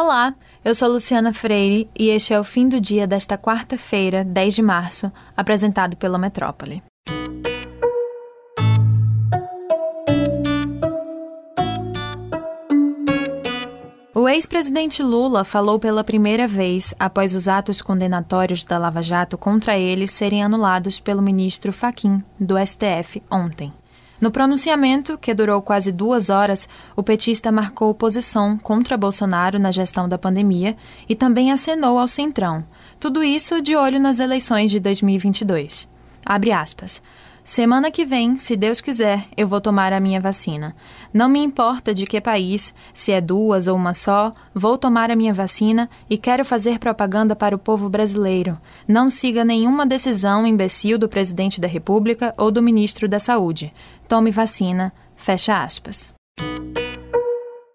Olá, eu sou Luciana Freire e este é o fim do dia desta quarta-feira, 10 de março, apresentado pela Metrópole. O ex-presidente Lula falou pela primeira vez após os atos condenatórios da Lava Jato contra ele serem anulados pelo ministro Faquim, do STF, ontem. No pronunciamento, que durou quase duas horas, o petista marcou posição contra Bolsonaro na gestão da pandemia e também acenou ao Centrão. Tudo isso de olho nas eleições de 2022. Abre aspas. Semana que vem, se Deus quiser, eu vou tomar a minha vacina. Não me importa de que país, se é duas ou uma só, vou tomar a minha vacina e quero fazer propaganda para o povo brasileiro. Não siga nenhuma decisão imbecil do presidente da República ou do ministro da Saúde. Tome vacina. Fecha aspas.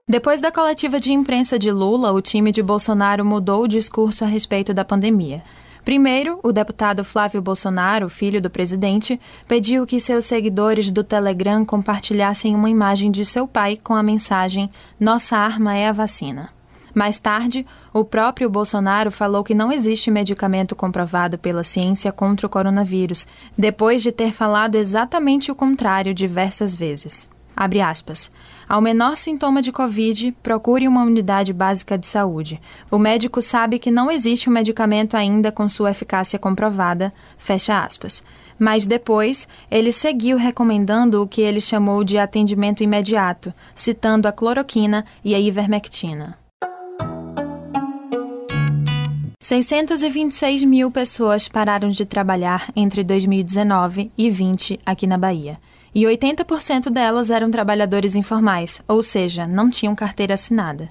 Depois da coletiva de imprensa de Lula, o time de Bolsonaro mudou o discurso a respeito da pandemia. Primeiro, o deputado Flávio Bolsonaro, filho do presidente, pediu que seus seguidores do Telegram compartilhassem uma imagem de seu pai com a mensagem: Nossa arma é a vacina. Mais tarde, o próprio Bolsonaro falou que não existe medicamento comprovado pela ciência contra o coronavírus, depois de ter falado exatamente o contrário diversas vezes. Abre aspas. Ao menor sintoma de Covid, procure uma unidade básica de saúde. O médico sabe que não existe um medicamento ainda com sua eficácia comprovada. Fecha aspas. Mas depois, ele seguiu recomendando o que ele chamou de atendimento imediato, citando a cloroquina e a ivermectina. 626 mil pessoas pararam de trabalhar entre 2019 e 20 aqui na Bahia e 80% delas eram trabalhadores informais, ou seja, não tinham carteira assinada.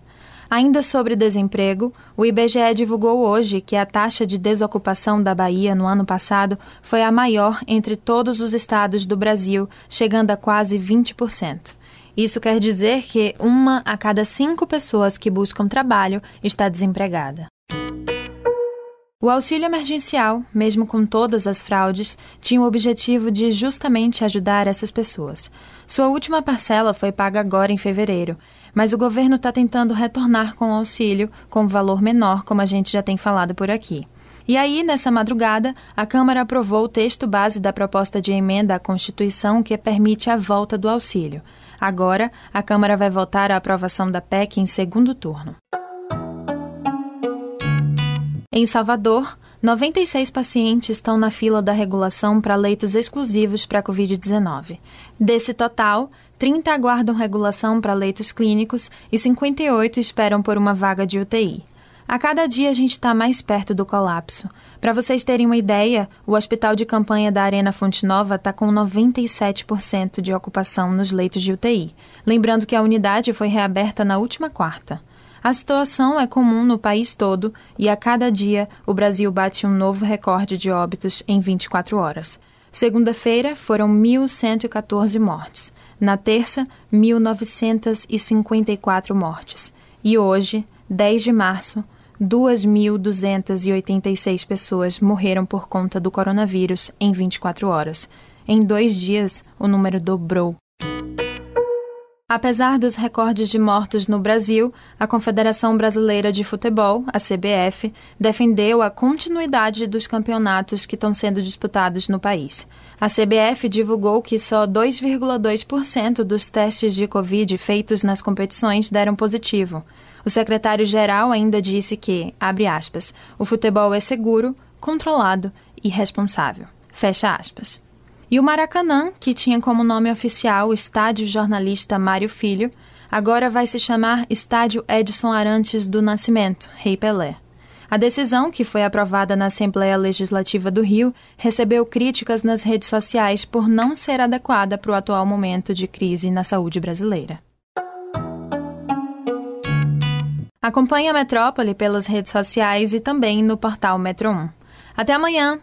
Ainda sobre desemprego, o IBGE divulgou hoje que a taxa de desocupação da Bahia no ano passado foi a maior entre todos os estados do Brasil, chegando a quase 20%. Isso quer dizer que uma a cada cinco pessoas que buscam trabalho está desempregada. O auxílio emergencial, mesmo com todas as fraudes, tinha o objetivo de justamente ajudar essas pessoas. Sua última parcela foi paga agora em fevereiro, mas o governo está tentando retornar com o auxílio com valor menor, como a gente já tem falado por aqui. E aí, nessa madrugada, a Câmara aprovou o texto base da proposta de emenda à Constituição que permite a volta do auxílio. Agora, a Câmara vai votar a aprovação da PEC em segundo turno. Em Salvador, 96 pacientes estão na fila da regulação para leitos exclusivos para a Covid-19. Desse total, 30 aguardam regulação para leitos clínicos e 58 esperam por uma vaga de UTI. A cada dia a gente está mais perto do colapso. Para vocês terem uma ideia, o hospital de campanha da Arena Fonte Nova está com 97% de ocupação nos leitos de UTI. Lembrando que a unidade foi reaberta na última quarta. A situação é comum no país todo e a cada dia o Brasil bate um novo recorde de óbitos em 24 horas. Segunda-feira foram 1.114 mortes. Na terça, 1.954 mortes. E hoje, 10 de março, 2.286 pessoas morreram por conta do coronavírus em 24 horas. Em dois dias, o número dobrou. Apesar dos recordes de mortos no Brasil, a Confederação Brasileira de Futebol, a CBF, defendeu a continuidade dos campeonatos que estão sendo disputados no país. A CBF divulgou que só 2,2% dos testes de Covid feitos nas competições deram positivo. O secretário-geral ainda disse que, abre aspas, o futebol é seguro, controlado e responsável. Fecha aspas. E o Maracanã, que tinha como nome oficial o Estádio Jornalista Mário Filho, agora vai se chamar Estádio Edson Arantes do Nascimento, Rei Pelé. A decisão, que foi aprovada na Assembleia Legislativa do Rio, recebeu críticas nas redes sociais por não ser adequada para o atual momento de crise na saúde brasileira. Acompanhe a Metrópole pelas redes sociais e também no portal Metro 1. Até amanhã!